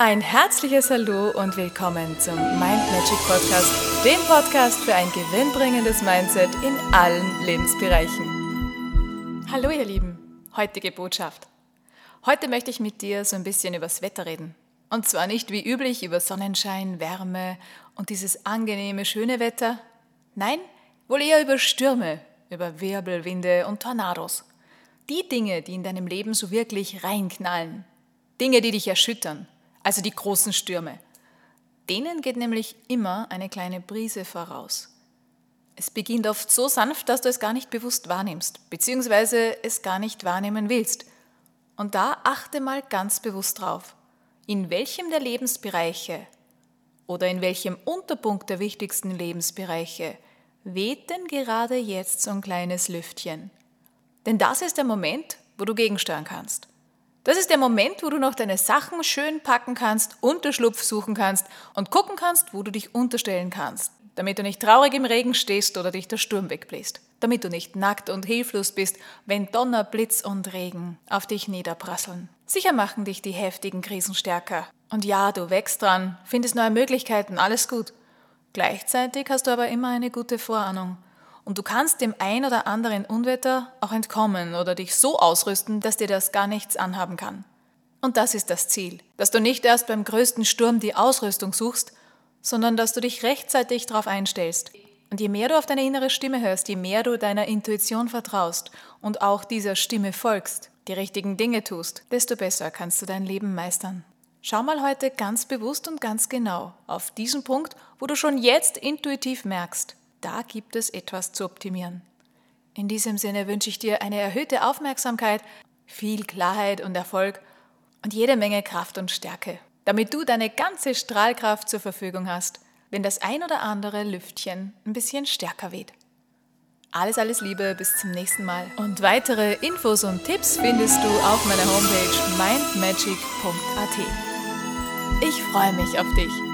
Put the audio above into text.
Ein herzliches Hallo und willkommen zum Mind Magic Podcast, dem Podcast für ein gewinnbringendes Mindset in allen Lebensbereichen. Hallo ihr Lieben, heutige Botschaft. Heute möchte ich mit dir so ein bisschen übers Wetter reden. Und zwar nicht wie üblich über Sonnenschein, Wärme und dieses angenehme, schöne Wetter. Nein, wohl eher über Stürme, über Wirbelwinde und Tornados. Die Dinge, die in deinem Leben so wirklich reinknallen. Dinge, die dich erschüttern also die großen Stürme. Denen geht nämlich immer eine kleine Brise voraus. Es beginnt oft so sanft, dass du es gar nicht bewusst wahrnimmst, beziehungsweise es gar nicht wahrnehmen willst. Und da achte mal ganz bewusst drauf, in welchem der Lebensbereiche oder in welchem Unterpunkt der wichtigsten Lebensbereiche weht denn gerade jetzt so ein kleines Lüftchen? Denn das ist der Moment, wo du gegensteuern kannst. Das ist der Moment, wo du noch deine Sachen schön packen kannst, Unterschlupf suchen kannst und gucken kannst, wo du dich unterstellen kannst, damit du nicht traurig im Regen stehst oder dich der Sturm wegbläst, damit du nicht nackt und hilflos bist, wenn Donner, Blitz und Regen auf dich niederprasseln. Sicher machen dich die heftigen Krisen stärker. Und ja, du wächst dran, findest neue Möglichkeiten, alles gut. Gleichzeitig hast du aber immer eine gute Vorahnung und du kannst dem ein oder anderen Unwetter auch entkommen oder dich so ausrüsten, dass dir das gar nichts anhaben kann. Und das ist das Ziel, dass du nicht erst beim größten Sturm die Ausrüstung suchst, sondern dass du dich rechtzeitig darauf einstellst. Und je mehr du auf deine innere Stimme hörst, je mehr du deiner Intuition vertraust und auch dieser Stimme folgst, die richtigen Dinge tust, desto besser kannst du dein Leben meistern. Schau mal heute ganz bewusst und ganz genau auf diesen Punkt, wo du schon jetzt intuitiv merkst, da gibt es etwas zu optimieren. In diesem Sinne wünsche ich dir eine erhöhte Aufmerksamkeit, viel Klarheit und Erfolg und jede Menge Kraft und Stärke, damit du deine ganze Strahlkraft zur Verfügung hast, wenn das ein oder andere Lüftchen ein bisschen stärker weht. Alles, alles Liebe, bis zum nächsten Mal. Und weitere Infos und Tipps findest du auf meiner Homepage mindmagic.at. Ich freue mich auf dich.